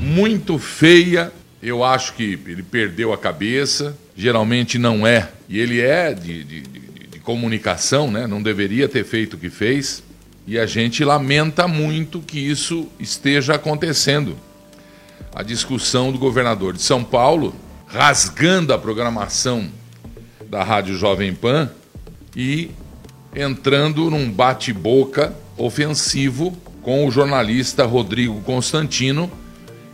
Muito feia, eu acho que ele perdeu a cabeça, geralmente não é, e ele é de, de, de, de comunicação, né? não deveria ter feito o que fez, e a gente lamenta muito que isso esteja acontecendo. A discussão do governador de São Paulo rasgando a programação da Rádio Jovem Pan e entrando num bate-boca ofensivo com o jornalista Rodrigo Constantino,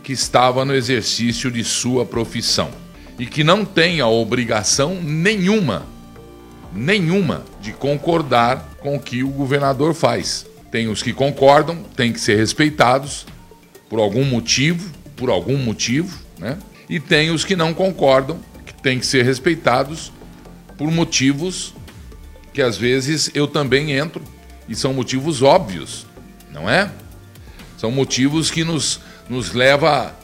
que estava no exercício de sua profissão e que não tem a obrigação nenhuma, nenhuma, de concordar com o que o governador faz. Tem os que concordam, tem que ser respeitados por algum motivo, por algum motivo, né? E tem os que não concordam, que tem que ser respeitados por motivos que às vezes eu também entro e são motivos óbvios, não é? São motivos que nos, nos leva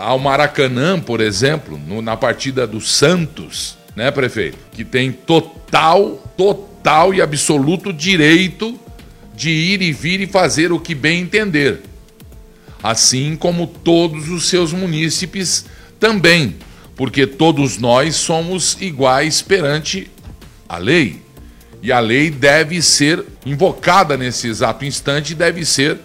ao Maracanã, por exemplo, no, na partida do Santos, né, prefeito? Que tem total, total e absoluto direito de ir e vir e fazer o que bem entender. Assim como todos os seus munícipes também, porque todos nós somos iguais perante a lei. E a lei deve ser invocada nesse exato instante, deve ser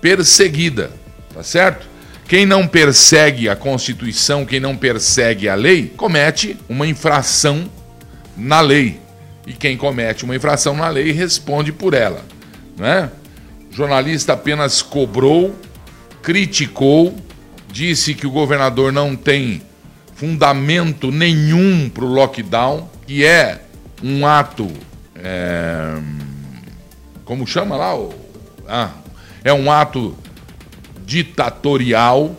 perseguida, tá certo? Quem não persegue a Constituição, quem não persegue a lei, comete uma infração na lei. E quem comete uma infração na lei responde por ela. Né? O jornalista apenas cobrou, criticou, disse que o governador não tem fundamento nenhum para o lockdown, que é um ato. É, como chama lá? Ah, é um ato ditatorial,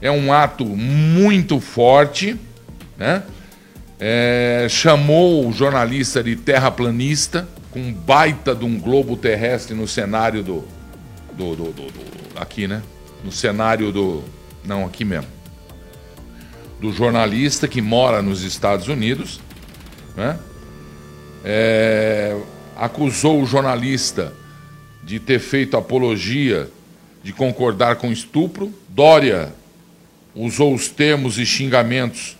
é um ato muito forte, né? É, chamou o jornalista de terraplanista, com um baita de um globo terrestre no cenário do, do, do, do, aqui, né? No cenário do, não aqui mesmo, do jornalista que mora nos Estados Unidos, né? É, acusou o jornalista de ter feito apologia, de concordar com estupro. Dória usou os termos e xingamentos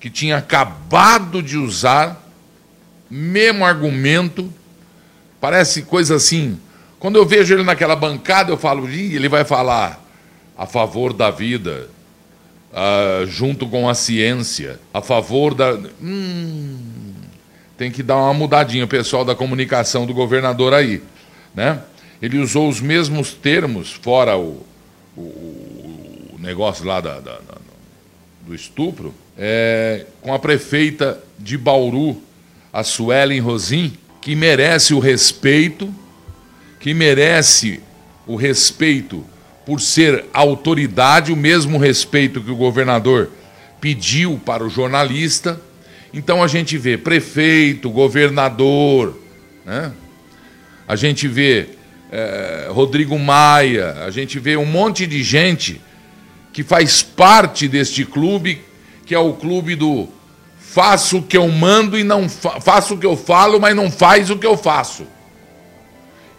que tinha acabado de usar, mesmo argumento Parece coisa assim. Quando eu vejo ele naquela bancada, eu falo, Ih, ele vai falar a favor da vida, uh, junto com a ciência, a favor da. Hum, tem que dar uma mudadinha, pessoal da comunicação do governador aí. Né? Ele usou os mesmos termos, fora o, o, o negócio lá da, da, da, do estupro, é, com a prefeita de Bauru, a Suelen Rosim que merece o respeito, que merece o respeito por ser autoridade, o mesmo respeito que o governador pediu para o jornalista. Então a gente vê prefeito, governador, né? a gente vê é, Rodrigo Maia, a gente vê um monte de gente que faz parte deste clube, que é o clube do faço o que eu mando e não fa faço o que eu falo, mas não faz o que eu faço.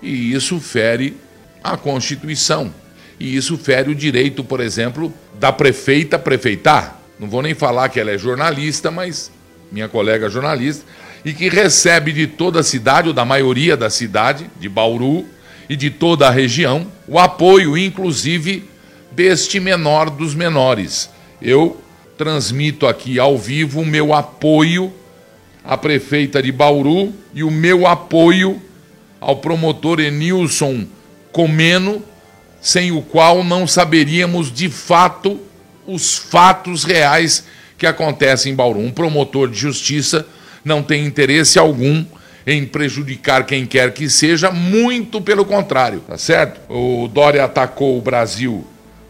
E isso fere a Constituição. E isso fere o direito, por exemplo, da prefeita prefeitar. Não vou nem falar que ela é jornalista, mas minha colega jornalista, e que recebe de toda a cidade, ou da maioria da cidade, de Bauru e de toda a região, o apoio, inclusive, deste menor dos menores. Eu transmito aqui ao vivo o meu apoio à prefeita de Bauru e o meu apoio ao promotor Enilson Comeno, sem o qual não saberíamos de fato os fatos reais que acontecem em Bauru. Um promotor de justiça não tem interesse algum em prejudicar quem quer que seja, muito pelo contrário, tá certo? O Dória atacou o Brasil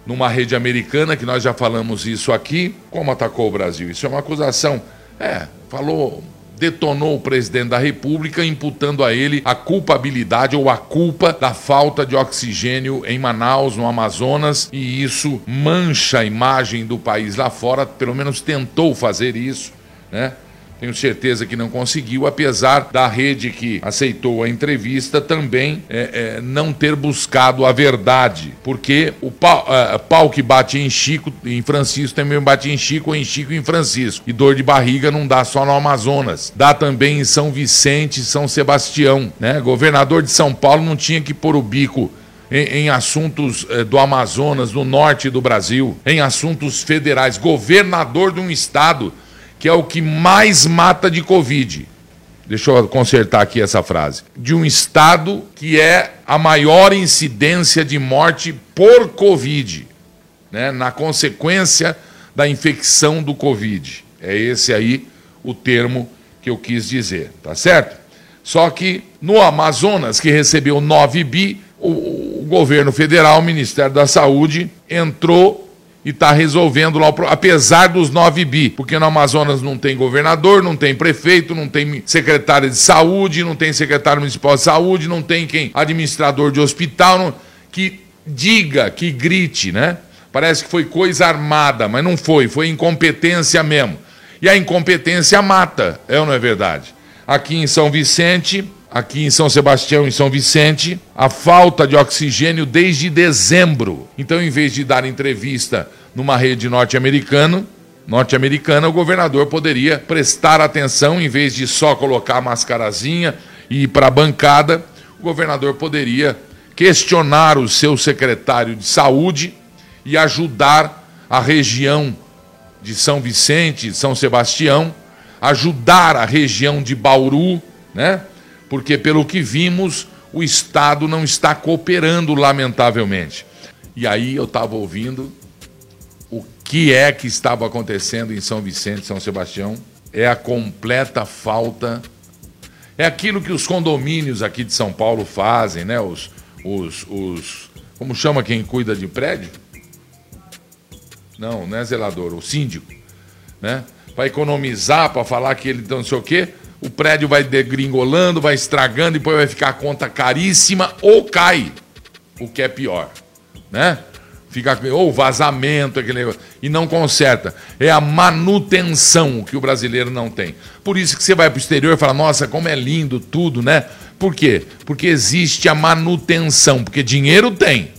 numa rede americana, que nós já falamos isso aqui. Como atacou o Brasil? Isso é uma acusação. É, falou, detonou o presidente da República, imputando a ele a culpabilidade ou a culpa da falta de oxigênio em Manaus, no Amazonas, e isso mancha a imagem do país lá fora, pelo menos tentou fazer isso, né? Tenho certeza que não conseguiu, apesar da rede que aceitou a entrevista também é, é, não ter buscado a verdade. Porque o pau, é, pau, que bate em Chico, em Francisco, também bate em Chico, em Chico em Francisco. E dor de barriga não dá só no Amazonas, dá também em São Vicente São Sebastião. Né? Governador de São Paulo não tinha que pôr o bico em, em, assuntos eh, do Amazonas, do norte do Brasil, em assuntos federais. Governador de um estado que é o que mais mata de Covid. Deixa eu consertar aqui essa frase. De um estado que é a maior incidência de morte por Covid, né, na consequência da infecção do Covid. É esse aí o termo que eu quis dizer, tá certo? Só que no Amazonas, que recebeu 9 bi, o, o governo federal, o Ministério da Saúde, entrou e está resolvendo lá, apesar dos 9 bi, porque no Amazonas não tem governador, não tem prefeito, não tem secretário de saúde, não tem secretário municipal de saúde, não tem quem administrador de hospital, não, que diga, que grite, né? Parece que foi coisa armada, mas não foi, foi incompetência mesmo. E a incompetência mata, é ou não é verdade? Aqui em São Vicente, aqui em São Sebastião e São Vicente, a falta de oxigênio desde dezembro. Então, em vez de dar entrevista numa rede norte-americana, norte-americana, o governador poderia prestar atenção, em vez de só colocar a mascarazinha e ir para a bancada, o governador poderia questionar o seu secretário de saúde e ajudar a região de São Vicente, São Sebastião, ajudar a região de Bauru, né? Porque, pelo que vimos, o Estado não está cooperando, lamentavelmente. E aí eu estava ouvindo o que é que estava acontecendo em São Vicente, São Sebastião. É a completa falta. É aquilo que os condomínios aqui de São Paulo fazem, né? Os, os, os como chama quem cuida de prédio? Não, não é zelador, o síndico, né? Para economizar, para falar que ele não sei o quê, o prédio vai degringolando, vai estragando, depois vai ficar a conta caríssima ou cai, o que é pior, né? Fica ou vazamento, aquele negócio, e não conserta. É a manutenção que o brasileiro não tem. Por isso que você vai para o exterior e fala, nossa, como é lindo tudo, né? Por quê? Porque existe a manutenção, porque dinheiro tem.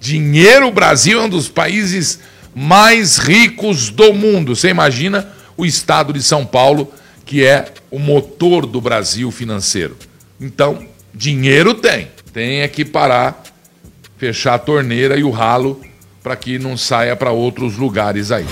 Dinheiro, o Brasil é um dos países mais ricos do mundo. Você imagina o estado de São Paulo que é o motor do Brasil financeiro. Então, dinheiro tem. Tem é que parar, fechar a torneira e o ralo para que não saia para outros lugares aí.